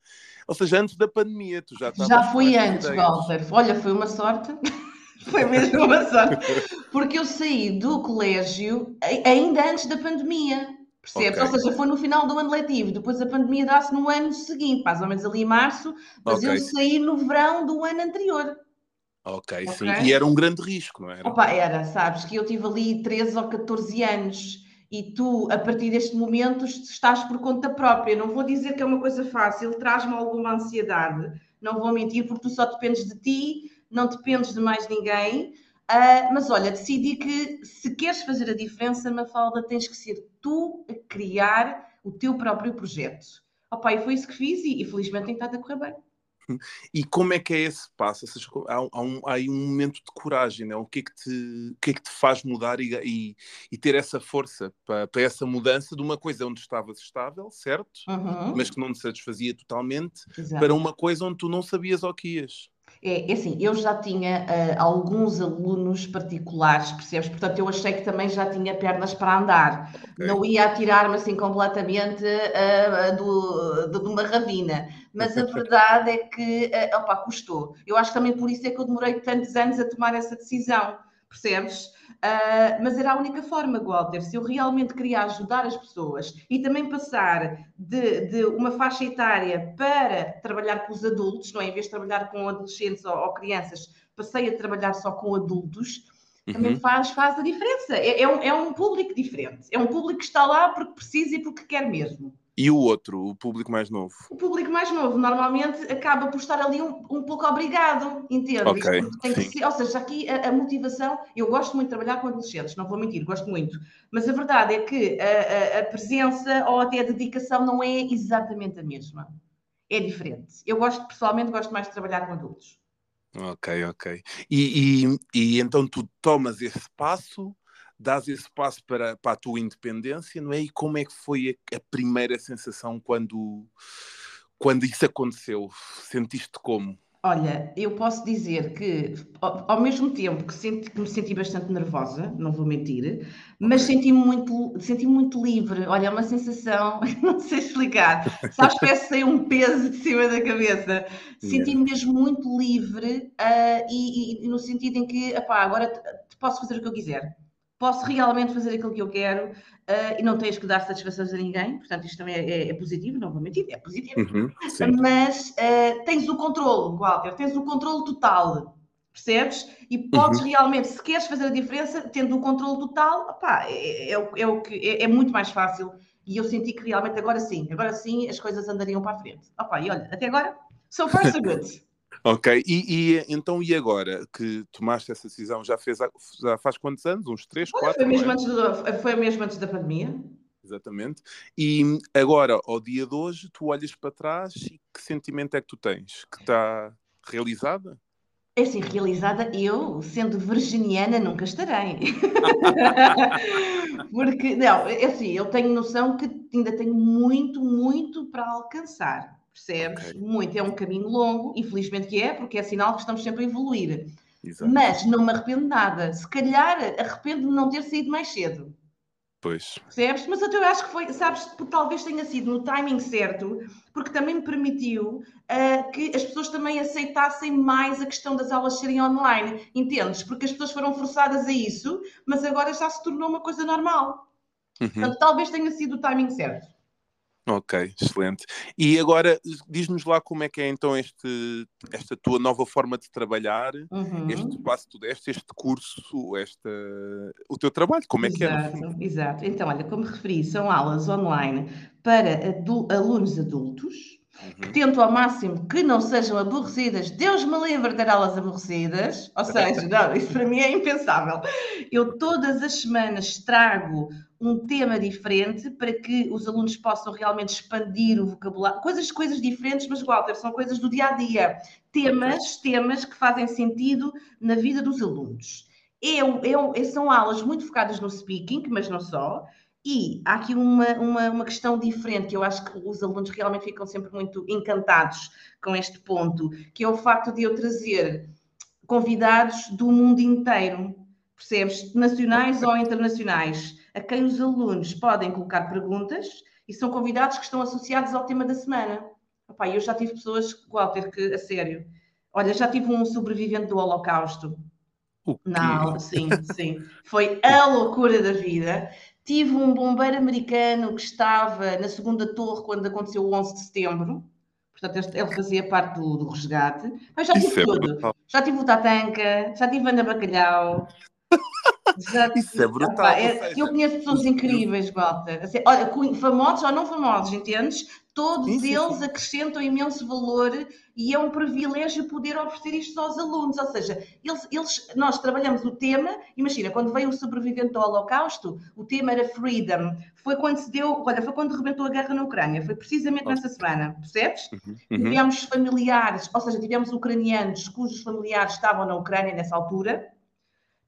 Ou seja, antes da pandemia, tu já estavas Já essas antes, ideias. Walter. Olha, foi uma sorte. [LAUGHS] Foi mesmo uma sorte. [LAUGHS] Porque eu saí do colégio a- ainda antes da pandemia. Percebes? Ok. Ou seja, foi no final do ano letivo. Depois a pandemia dá-se no ano seguinte, mais ou menos ali em março. Mas Ok. eu saí no verão do ano anterior. Ok, sim. Ok. E era um grande risco, não era? Opa, era, sabes, que eu tive ali 13 ou 14 anos e tu, a partir deste momento, estás por conta própria. Não vou dizer que é uma coisa fácil, traz-me alguma ansiedade, não vou mentir, porque tu só dependes de ti, não dependes de mais ninguém. Ah, mas olha, decidi que se queres fazer a diferença, Mafalda, tens que ser tu a criar o teu próprio projeto. Opa, e foi isso que fiz e, e felizmente tem estado a correr bem. E como é que é esse passo? Seja, há, há, um, há aí um momento de coragem, né? o, que é que te, o que é que te faz mudar e, e, e ter essa força para, para, essa mudança de uma coisa onde estavas estável, certo? Uhum. Mas que não te satisfazia totalmente, Exato. para uma coisa onde tu não sabias ao que ias. É, é assim, eu já tinha uh, alguns alunos particulares, percebes? Portanto, eu achei que também já tinha pernas para andar. Okay. Não ia atirar-me assim completamente uh, do, de, de, uma ravina. Mas a verdade é que, uh, opa, custou. Eu acho que também por isso é que eu demorei tantos anos a tomar essa decisão, percebes? Uh, mas era a única forma, Walter, se eu realmente queria ajudar as pessoas e também passar de, de, uma faixa etária para trabalhar com os adultos, não é? Em vez de trabalhar com adolescentes ou, ou crianças, passei a trabalhar só com adultos, também uhum. faz, faz a diferença. É, é, um, é um público diferente. É um público que está lá porque precisa e porque quer mesmo. E o outro, o público mais novo? O público mais novo normalmente acaba por estar ali um, um pouco obrigado, entende? Okay, ser, ou seja, aqui a, a, motivação, eu gosto muito de trabalhar com adolescentes, não vou mentir, gosto muito, mas a verdade é que a, a, a presença ou até a dedicação não é exatamente a mesma. É diferente. Eu gosto, pessoalmente, gosto mais de trabalhar com adultos. Ok, ok. E, e, e então tu tomas esse passo dás esse passo para, para a tua independência, não é? E como é que foi a, a primeira sensação quando, quando isso aconteceu? Sentiste como? Olha, eu posso dizer que, ao, ao mesmo tempo que, senti, que, me senti bastante nervosa, não vou mentir, mas senti-me muito, senti muito livre. Olha, é uma sensação, [LAUGHS] não sei explicar. Sabes, parece que um peso de cima da cabeça. Senti-me mesmo muito livre uh, e, e, e, no sentido em que, apá, agora posso fazer o que eu quiser posso realmente fazer aquilo que eu quero uh, e não tens que dar satisfações a ninguém, portanto, isto também é, é, é positivo, não vou mentir, é positivo, uhum, mas uh, tens o controle, Walter, tens o controle total, percebes? E podes uhum. realmente, se queres fazer a diferença, tendo o controle total, opá, é, é, é, o que é, é, muito mais fácil. E eu senti que realmente agora sim, agora sim as coisas andariam para a frente. Opá, e olha, até agora, so far so good. [LAUGHS] Ok, e, e, então e agora que tomaste essa decisão, já, fez, já faz quantos anos? Uns 3, 4? Foi mesmo, antes do, foi mesmo antes da pandemia. Exatamente. E agora, ao dia de hoje, tu olhas para trás e que sentimento é que tu tens? Que está realizada? É assim, realizada eu, sendo virginiana, nunca estarei. [LAUGHS] Porque, não, é assim, eu tenho noção que ainda tenho muito, muito para alcançar. Percebes? Okay. Muito. É um caminho longo, infelizmente que é, porque é sinal que estamos sempre a evoluir. Exato. Mas não me arrependo nada. Se calhar arrependo de não ter saído mais cedo. Pois. Percebes? Mas eu acho que foi, sabes, talvez tenha sido no timing certo, porque também me permitiu uh, que as pessoas também aceitassem mais a questão das aulas serem online. Entendes? Porque as pessoas foram forçadas a isso, mas agora já se tornou uma coisa normal. Uhum. Portanto, talvez tenha sido o timing certo. Ok, excelente. E agora diz-nos lá como é que é então este, esta tua nova forma de trabalhar, uhum. este passo tu deste, este curso, esta, o teu trabalho, como é exato, que é? Exato, então olha, como referi, são aulas online para adu alunos adultos. Que tento ao máximo que não sejam aborrecidas. Deus me livre de aulas aborrecidas. Ou seja, não, isso para mim é impensável. Eu todas as semanas trago um tema diferente para que os alunos possam realmente expandir o vocabulário, coisas, coisas diferentes, mas Walter, são coisas do dia a dia, temas, temas que fazem sentido na vida dos alunos. Eu, eu, são aulas muito focadas no speaking, mas não só. E há aqui uma, uma, uma questão diferente que eu acho que os alunos realmente ficam sempre muito encantados com este ponto, que é o facto de eu trazer convidados do mundo inteiro, percebes? Nacionais ou internacionais a quem os alunos podem colocar perguntas e são convidados que estão associados ao tema da semana. Opa, eu já tive pessoas, Walter, que a sério, olha, já tive um sobrevivente do Holocausto. Não, sim, sim. Foi a loucura da vida. Tive um bombeiro americano que estava na segunda torre quando aconteceu o 11 de setembro. Portanto, ele fazia parte do, do resgate. Mas já tive Isso é tudo. É já tive o Tatanka, já tive Ana Bacalhau, Já, Isso é brutal. é, eu conheço pessoas incríveis, Walter. Assim, olha, famosos ou não famosos, entendes? Todos sim, sim, eles sim. acrescentam imenso valor e é um privilégio poder oferecer isto aos alunos. Ou seja, eles, eles, nós trabalhamos o tema, imagina, quando veio o sobrevivente ao Holocausto, o tema era Freedom. Foi quando se deu, olha, foi quando rebentou a guerra na Ucrânia, foi precisamente nessa semana, percebes? Uhum, uhum. Tivemos familiares, ou seja, tivemos ucranianos cujos familiares estavam na Ucrânia nessa altura.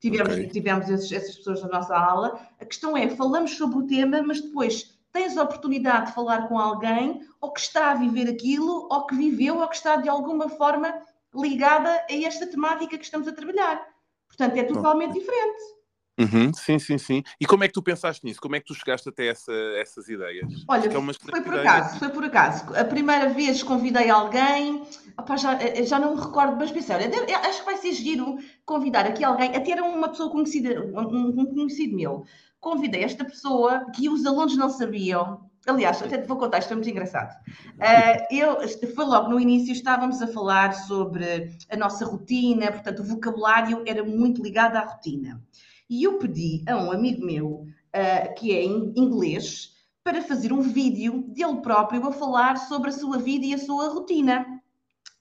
Tivemos, okay. tivemos esses, essas pessoas na nossa aula. A questão é, falamos sobre o tema, mas depois tens a oportunidade de falar com alguém ou que está a viver aquilo, ou que viveu, ou que está de alguma forma ligada a esta temática que estamos a trabalhar. Portanto, é totalmente diferente. Uhum, sim, sim, sim. E como é que tu pensaste nisso? Como é que tu chegaste até essa, essas ideias? Olha, é foi por acaso, foi por acaso. A primeira vez convidei alguém, opa, já, eh, já não me recordo, mas pensei, olha, acho que vai ser giro convidar aqui alguém, até era uma pessoa conhecida, um, um conhecido meu convidei esta pessoa que os alunos não sabiam. Aliás, até te vou contar, isto é muito engraçado. Uh, eu, foi logo no início, estávamos a falar sobre a nossa rotina, portanto, o vocabulário era muito ligado à rotina. E eu pedi a um amigo meu, uh, que é em inglês, para fazer um vídeo dele próprio a falar sobre a sua vida e a sua rotina.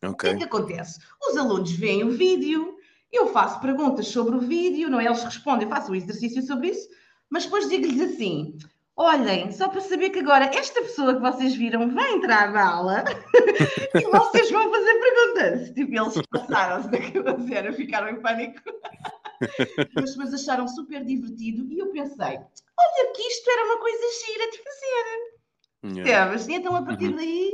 Okay. O que é que acontece? Os alunos veem o vídeo, eu faço perguntas sobre o vídeo, não é? Eles respondem, eu faço um exercício sobre isso, mas depois digo-lhes assim: olhem, só para saber que agora esta pessoa que vocês viram vai entrar na aula [LAUGHS] e vocês vão fazer perguntas. Tipo, eles passaram-se daquela cena, ficaram em pânico. [LAUGHS] mas, mas acharam super divertido e eu pensei: olha, que isto era uma coisa gira de fazer. Yeah. E então, a partir uhum. daí,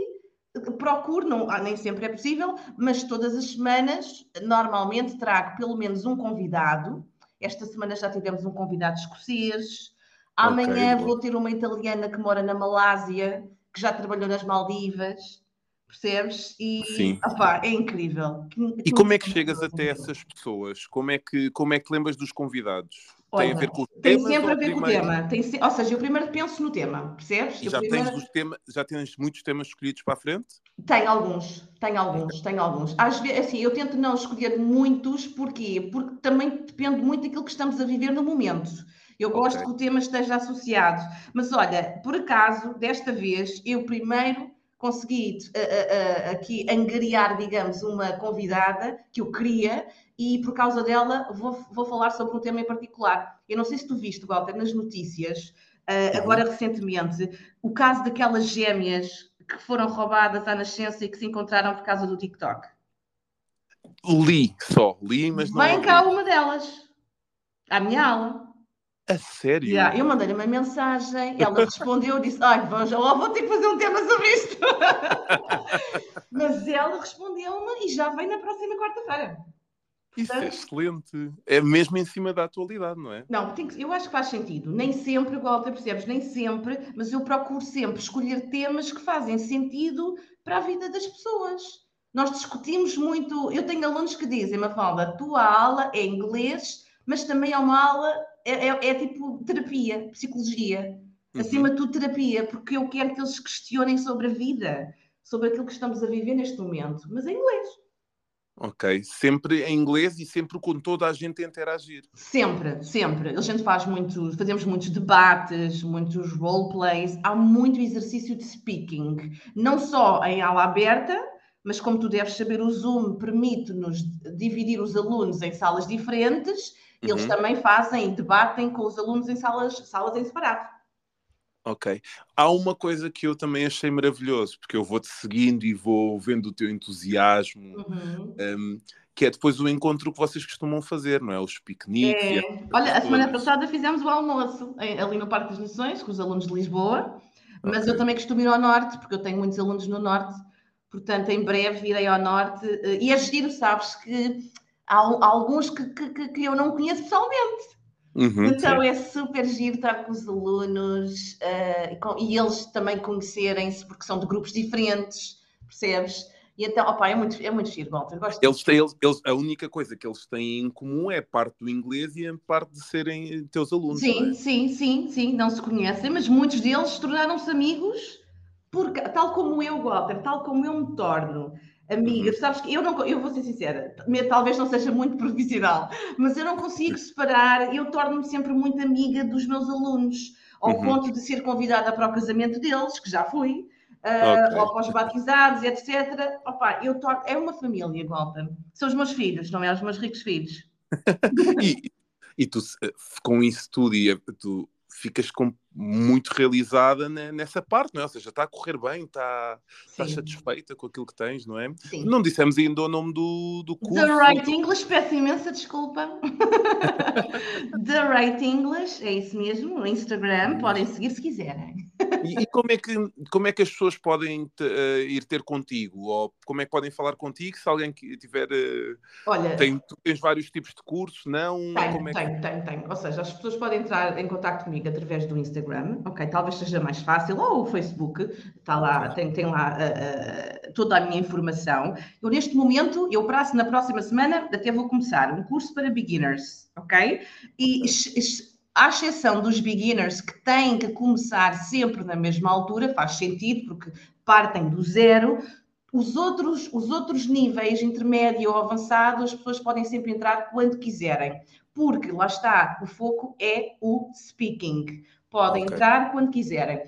procuro, não, ah, nem sempre é possível, mas todas as semanas, normalmente trago pelo menos um convidado esta semana já tivemos um convidado escocês. Amanhã okay, vou ter uma italiana que mora na Malásia, que já trabalhou nas Maldivas. Percebes? E Sim. Opa, é incrível. E como é que chegas até essas pessoas? Como é que, como é que lembras dos convidados? Olha, tem a ver com o tem tema? Tem sempre a ver com o tema. Tem se... Ou seja, eu primeiro penso no tema, percebes? Já, primeiro... tens tema... já tens muitos temas escolhidos para a frente? Tem alguns, tem alguns, tem alguns. Às vezes, assim, eu tento não escolher muitos, porquê? Porque também depende muito daquilo que estamos a viver no momento. Eu gosto okay. que o tema esteja associado. Mas olha, por acaso, desta vez, eu primeiro consegui uh, uh, aqui angariar, digamos, uma convidada que eu queria e por causa dela vou, vou falar sobre um tema em particular. Eu não sei se tu viste, Walter, nas notícias, uh, agora recentemente, o caso daquelas gêmeas que foram roubadas à nascença e que se encontraram por causa do TikTok. Li só, li, mas não. Vem cá uma delas, à minha aula. A sério? Yeah, eu mandei-lhe uma mensagem, ela [LAUGHS] respondeu, disse: Ai, vou, vou ter que fazer um tema sobre isto. [LAUGHS] Mas ela respondeu-me e já vem na próxima quarta-feira. Isso é excelente. É mesmo em cima da atualidade, não é? Não, que, eu acho que faz sentido. Nem sempre, igual tu percebes, nem sempre, mas eu procuro sempre escolher temas que fazem sentido para a vida das pessoas. Nós discutimos muito. Eu tenho alunos que dizem, Mafalda, a tua aula é inglês, mas também é uma aula, é, é, é tipo terapia, psicologia. Uhum. Acima de tudo, terapia, porque eu quero que eles questionem sobre a vida, sobre aquilo que estamos a viver neste momento, mas em inglês. Ok, sempre em inglês e sempre com toda a gente a interagir. Sempre, sempre. A gente faz muito, fazemos muitos debates, muitos roleplays, há muito exercício de speaking, não só em aula aberta, mas como tu deves saber, o Zoom permite-nos dividir os alunos em salas diferentes, uhum. eles também fazem, debatem com os alunos em salas, salas em separado. Ok. Há uma coisa que eu também achei maravilhoso, porque eu vou-te seguindo e vou vendo o teu entusiasmo, uhum. um, que é depois o encontro que vocês costumam fazer, não é? Os piqueniques. É. Olha, a semana passada fizemos o almoço ali no Parque das Nações, com os alunos de Lisboa, mas okay. eu também costumo ir ao Norte, porque eu tenho muitos alunos no Norte, portanto, em breve irei ao Norte. Eh, e é giro, sabes, que há alguns que, que, que eu não conheço pessoalmente. Uhum, então sim. é super giro estar com os alunos uh, com, e eles também conhecerem-se porque são de grupos diferentes, percebes? E então, opa, é muito, é muito giro, Walter. Gosto eles têm, eles, eles, a única coisa que eles têm em comum é parte do inglês e a parte de serem teus alunos. Sim, é? sim, sim, sim, não se conhecem, mas muitos deles tornaram-se amigos, porque, tal como eu, Walter, tal como eu me torno amiga. Uhum. Sabes que eu não, eu vou ser sincera, talvez não seja muito [LAUGHS] profissional, mas eu não consigo separar, eu torno-me sempre muito amiga dos meus alunos, ao uhum. ponto de ser convidada para o casamento deles, que já fui, uh, okay. ou para os batizados, etc. Opa, eu torno, é uma família, Walter. São os meus filhos, não é os meus ricos filhos. [LAUGHS] e, e tu, com isso tudo, e tu ficas com, muito realizada nessa parte, não é? Ou seja, está a correr bem, está, está satisfeita com aquilo que tens, não é? Sim. Não dissemos ainda o nome do, do curso. The Right English, peço imensa desculpa. [LAUGHS] The Right English, é isso mesmo, no Instagram, podem seguir se quiserem. E, e, como, é que, como é que as pessoas podem te, uh, ir ter contigo? Ou como é que podem falar contigo se alguém que tiver. Uh, Olha, tem, tu tens vários tipos de cursos, não? Tenho, é tenho, que... tenho, tenho. Ou seja, as pessoas podem entrar em contato comigo através do Instagram, ok? Talvez seja mais fácil, ou o Facebook, está lá, tem, tem lá uh, toda a minha informação. Eu, neste momento, eu prazo, na próxima semana, até vou começar um curso para beginners, ok? E à exceção dos beginners que têm que começar sempre na mesma altura, faz sentido, porque partem do zero. Os outros, os outros níveis, intermédio ou avançado, as pessoas podem sempre entrar quando quiserem, porque lá está, o foco é o speaking. Podem okay. entrar quando quiserem.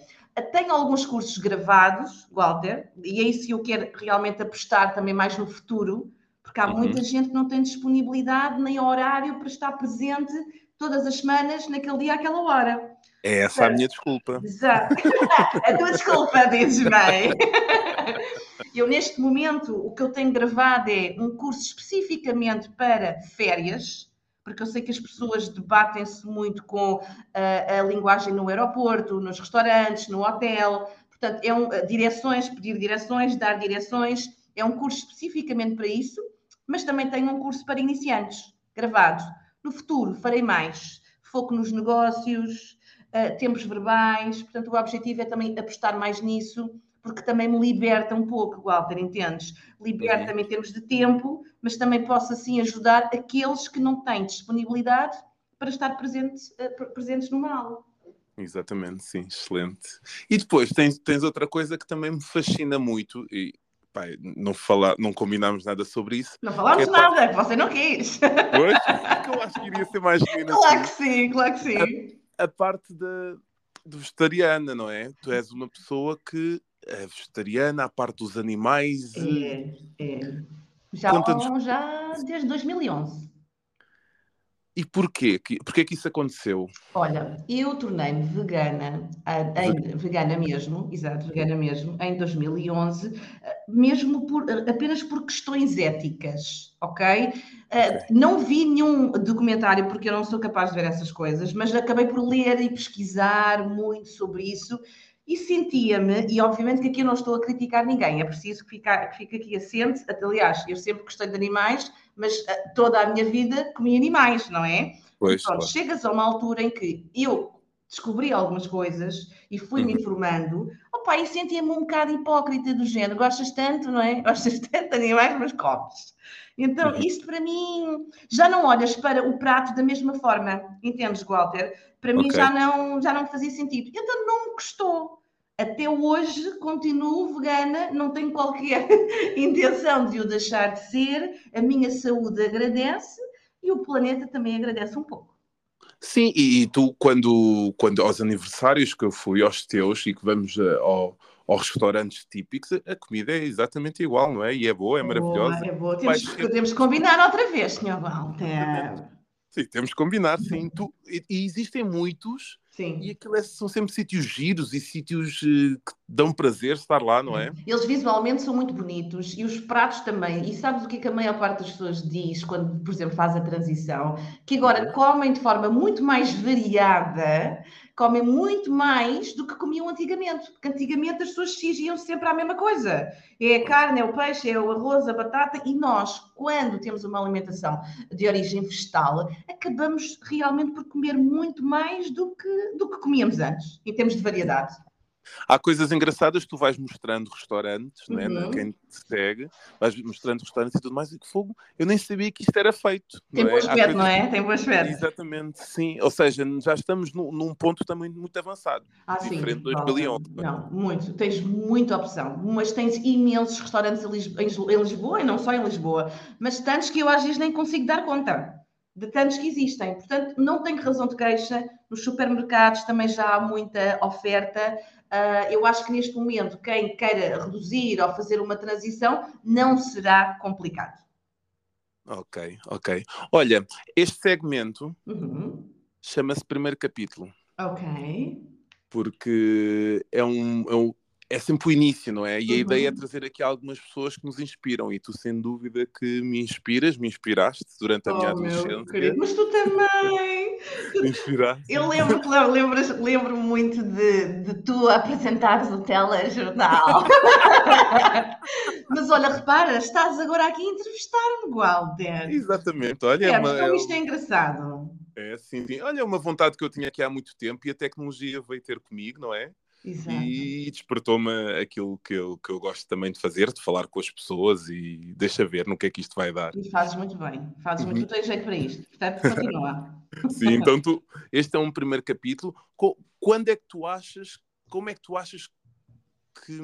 Tenho alguns cursos gravados, Walter, e é isso que eu quero realmente apostar também mais no futuro, porque há uhum. muita gente que não tem disponibilidade nem horário para estar presente todas as semanas, naquele dia, àquela hora. É essa a minha desculpa. Exato. [LAUGHS] a tua desculpa, dizes bem. [LAUGHS] Eu, neste momento, o que eu tenho gravado é um curso especificamente para férias, porque eu sei que as pessoas debatem-se muito com a, a, linguagem no aeroporto, nos restaurantes, no hotel. Portanto, é um, direções, pedir direções, dar direções. É um curso especificamente para isso, mas também tenho um curso para iniciantes, gravado no futuro farei mais foco nos negócios, uh, tempos verbais, portanto o objetivo é também apostar mais nisso, porque também me liberta um pouco, Walter, entendes? Liberta-me em termos de tempo, mas também posso assim ajudar aqueles que não têm disponibilidade para estar presente, uh, presentes numa aula. Exatamente, sim, excelente. E depois tens, tens outra coisa que também me fascina muito, e pai, não, falar, não combinámos nada sobre isso. Não falámos é nada, você não quis. Pois, [LAUGHS] eu acho que iria ser mais genuíno Claro assim. que sim, claro que sim. A, a parte da, de vegetariana, não é? Tu és uma pessoa que é vegetariana, a parte dos animais. É, é. Já, já desde 2011. E porquê? Porquê que isso aconteceu? Olha, eu tornei-me vegana, em, vegana mesmo, exato, vegana mesmo, em 2011, mesmo por, apenas por questões éticas, ok? okay. Não vi nenhum documentário, porque eu não sou capaz de ver essas coisas, mas acabei por ler e pesquisar muito sobre isso e sentia-me, e obviamente que aqui eu não estou a criticar ninguém, é preciso que fique, que fique aqui assente. Aliás, eu sempre gostei de animais, mas uh, toda a minha vida comi animais, não é? Pois, Pronto, claro. chegas a uma altura em que eu descobri algumas coisas e fui-me uhum. informando, opa, e sentia-me um bocado hipócrita do género, gostas tanto, não é? [LAUGHS] Gostas tanto de animais, mas comes. Então, uhum. isto para mim, já não olhas para o prato da mesma forma, entendes, Walter? Para mim já não, já não fazia sentido. Então não me gostou. Até hoje continuo vegana, não tenho qualquer [LAUGHS] intenção de o deixar de ser. A minha saúde agradece e o planeta também agradece um pouco. Sim, e, e tu, quando, quando aos aniversários que eu fui, aos teus, e que vamos uh, ao, aos restaurantes típicos, a comida é exatamente igual, não é? E é boa, é maravilhosa. é boa. Temos, temos que combinar outra vez, Sr. Walter. Sim, temos que combinar, sim. Tu, e, e, existem muitos, sim. e aquilo é, são sempre sítios giros e sítios uh, que dão prazer estar lá, não é? Eles visualmente são muito bonitos e os pratos também. E sabes o que, é que a maior parte das pessoas diz quando, por exemplo, faz a transição? Que agora uhum. comem de forma muito mais variada comem muito mais do que comiam antigamente, porque antigamente as pessoas exigiam sempre a mesma coisa. É a carne, é o peixe, é o arroz, a batata, e nós, quando temos uma alimentação de origem vegetal, acabamos realmente por comer muito mais do que, do que comíamos antes, em termos de variedade. Há coisas engraçadas que tu vais mostrando restaurantes, né, Uhum. quem te segue, vais mostrando restaurantes e tudo mais, e que fogo, eu nem sabia que isto era feito. Tem é? Há aspecto, não é? Tem bom aspecto. Exatamente, sim. Ou seja, já estamos num, num ponto também muito avançado. Ah, sim. diferente de Não, 2011. Não, muito. Tens muita opção. Mas tens imensos restaurantes em Lisboa e não só em Lisboa. Mas tantos que eu às vezes nem consigo dar conta de tantos que existem. Portanto, não tenho razão de queixa. Nos supermercados também já há muita oferta. Ah, eu acho que neste momento, quem queira reduzir ou fazer uma transição, não será complicado. Ok, ok. Olha, este segmento Uhum. chama-se primeiro capítulo, Ok. porque é um, é um- é sempre o início, não é? E a Uhum. ideia é trazer aqui algumas pessoas que nos inspiram, e tu, sem dúvida, que me inspiras, me inspiraste durante a minha Oh, meu adolescência. querido. Mas tu também. Me [LAUGHS] inspiraste. Eu lembro, lembro, lembro muito de, de tu apresentares o telejornal. [LAUGHS] Mas olha, repara, estás agora aqui a entrevistar-me, Walter. Exatamente, olha, é, É, uma, então isto é engraçado. é, sim, sim. olha, é uma vontade que eu tinha aqui há muito tempo e a tecnologia veio ter comigo, não é? Exato. E despertou-me aquilo que eu, que eu gosto também de fazer, de falar com as pessoas e deixa ver no que é que isto vai dar. E fazes muito bem. Fazes Uhum. muito, tu tens jeito para isto. Portanto, continua. [LAUGHS] Sim, então tu, este é um primeiro capítulo. Quando é que tu achas, como é que tu achas que,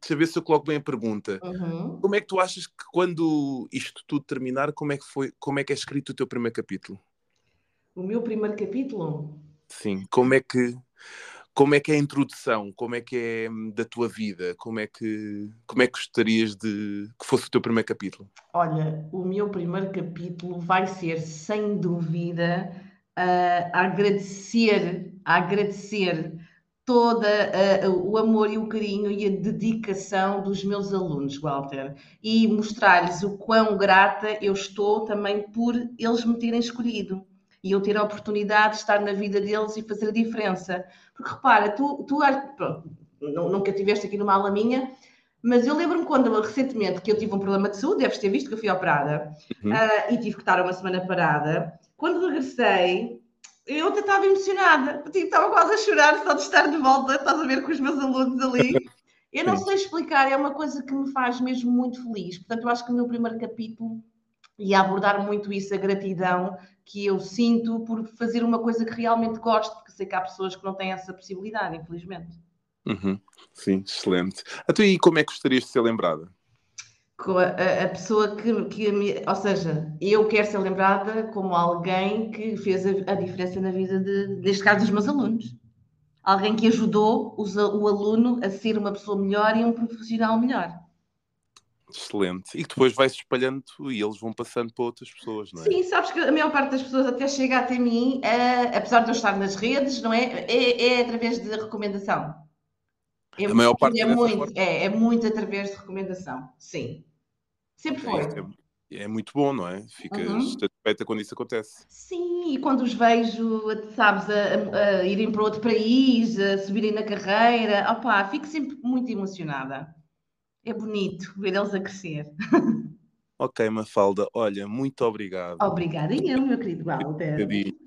deixa ver se eu coloco bem a pergunta. Uhum. Como é que tu achas que quando isto tudo terminar, como é que foi, como é que é escrito o teu primeiro capítulo? O meu primeiro capítulo. Sim, como é que como é que é a introdução? Como é que é hum, da tua vida? Como é que como é que gostarias de que fosse o teu primeiro capítulo? Olha, o meu primeiro capítulo vai ser, sem dúvida, a agradecer, agradecer todo o amor e o carinho e a dedicação dos meus alunos, Walter, e mostrar-lhes o quão grata eu estou também por eles me terem escolhido e eu ter a oportunidade de estar na vida deles e fazer a diferença. Porque repara, tu, tu pronto, nunca tiveste aqui numa aula minha, mas eu lembro-me quando recentemente que eu tive um problema de saúde, deves ter visto que eu fui operada Uhum. ah, e tive que estar uma semana parada. Quando regressei, eu até estava emocionada, porque estava quase a chorar só de estar de volta, estás a ver com os meus alunos ali. [LAUGHS] Eu não sei explicar, é uma coisa que me faz mesmo muito feliz. Portanto, eu acho que o meu primeiro capítulo ia abordar muito isso, a gratidão que eu sinto por fazer uma coisa que realmente gosto, porque sei que há pessoas que não têm essa possibilidade, infelizmente. Uhum. Sim, excelente. Então, e como é que gostarias de ser lembrada? A, pessoa que, que me- ou seja, eu quero ser lembrada como alguém que fez a, a diferença na vida de, neste caso, dos meus alunos. Alguém que ajudou os o aluno a ser uma pessoa melhor e um profissional melhor. Excelente. E depois vai-se espalhando e eles vão passando para outras pessoas, não é? Sim, sabes que a maior parte das pessoas até chega até mim, eh, apesar de eu estar nas redes, não é? É, é através de recomendação. É A maior muito- parte é muito, é, é muito através de recomendação. Sim. Sempre foi. É, é muito bom, não é? Ficas Uhum. satisfeita quando isso acontece. Sim, e quando os vejo, sabes, a, a- a irem para outro país, a subirem na carreira, opá, fico sempre muito emocionada. É bonito ver eles a crescer. Ok, Mafalda, olha, muito obrigado. Obrigada e eu, meu querido Walter. Bocadinho.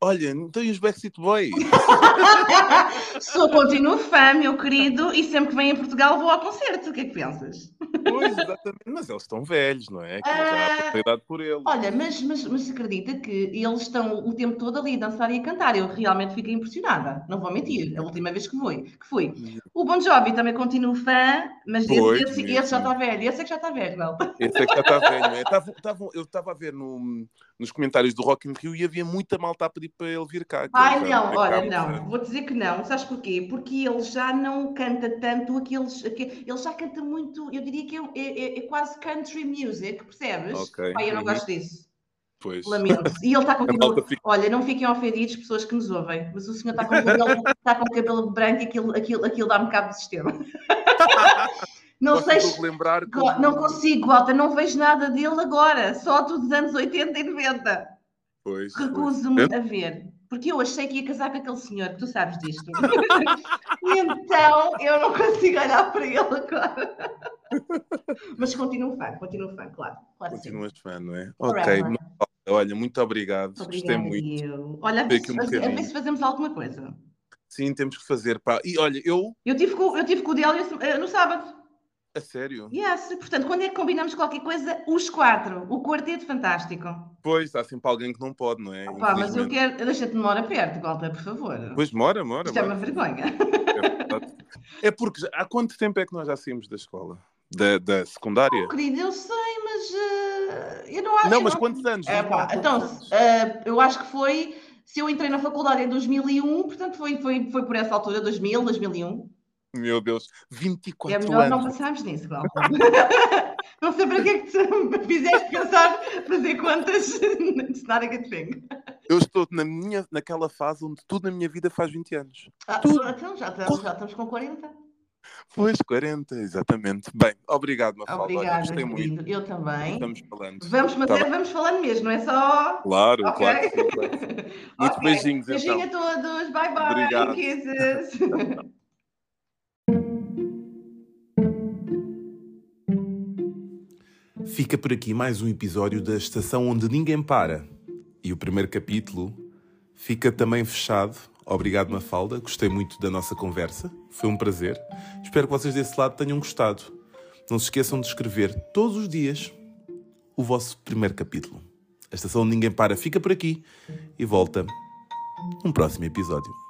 Olha, então e os Backstreet Boys? [LAUGHS] Sou, continuo fã, meu querido, e sempre que vem a Portugal vou ao concerto. O que é que pensas? pois, exatamente. Mas eles estão velhos, não é? Que já há Ah, idade por eles. Olha, mas, mas, mas acredita que eles estão o tempo todo ali a dançar e a cantar. Eu realmente fiquei impressionada, não vou mentir, a última vez que fui. Que fui. O Bon Jovi também continuo fã, mas esse, Pois, esse- mesmo. esse já está velho. Esse é que já está velho, Gal. Esse é que já está [LAUGHS] velho, não é? Tavam- tavam- eu estava a ver no- nos comentários do Rock in Rio e havia muita malta a pedir para ele vir cá. que Ai, não, olha, não, vou dizer que não. Sabes porquê? Porque ele já não canta tanto aqueles. aque- Ele já canta muito, eu diria que é, é- é quase country music, percebes? Ok, Pai, eu não uhum. gosto disso. Pois. Lamento. E ele está com [LAUGHS] cabelo. fica- Olha, não fiquem ofendidos, pessoas que nos ouvem, mas o senhor está com cabelo, está com cabelo branco e aquilo, aquilo, aquilo dá-me cabo do sistema. [LAUGHS] Não Gosto sei. se- lembrar como- Não consigo, Walter, não vejo nada dele agora, só dos anos 80 e 90. Pois. Recuso-me a ver, porque eu achei que ia casar com aquele senhor, tu sabes disto. e [LAUGHS] então eu não consigo olhar para ele agora. [LAUGHS] Mas continuo fã, continuo fã, claro. claro que sim. Continuas fã, não é? Ok. Forever. Olha, muito obrigado. Gostei muito. eu. Olha, a ver, um se, a ver se fazemos alguma coisa. Sim, temos que fazer, pá. E olha, eu. Eu tive com, eu tive com o Délio uh, no sábado. A sério? Yes. Portanto, quando é que combinamos qualquer coisa? Os quatro. O quarteto fantástico. Pois, há sempre alguém que não pode, não é? Opa, mas eu quero. Deixa-te mora perto, Walter, por favor. Pois, mora, mora. Isto mora. é uma vergonha. É, é porque há quanto tempo é que nós já saímos da escola? Da, da secundária? Oh, querido, eu sei, mas uh, eu não acho. Não, mas quantos anos? É, pá, então, uh, eu acho que foi. Se eu entrei na faculdade em 2001, portanto foi, foi, foi por essa altura, 2000, 2001. Meu Deus, 24 anos. É melhor anos. não passarmos nisso, Glauco. [LAUGHS] não sei para que é que te [LAUGHS] fizeste pensar fazer contas. It's not a good thing. Eu estou na minha, naquela fase onde tudo na minha vida faz 20 anos. Ah, tudo. Então já estamos, já estamos com 40. Pois, 40, exatamente. Bem, obrigado, Mafalda. Obrigada, Gostei muito. Eu também. Estamos falando. Vamos, mas Tá é, vamos falando mesmo, não é só. Claro, Ok? claro. que sim, claro. que. [LAUGHS] Muitos Ok. beijinhos, Beijinho então. a todos. Bye bye. Obrigado. Kisses. Fica por aqui mais um episódio da Estação Onde Ninguém Para. E o primeiro capítulo fica também fechado. Obrigado, Mafalda. Gostei muito da nossa conversa. Foi um prazer. Espero que vocês desse lado tenham gostado. Não se esqueçam de escrever todos os dias o vosso primeiro capítulo. A Estação Onde Ninguém Para fica por aqui e volta num próximo episódio.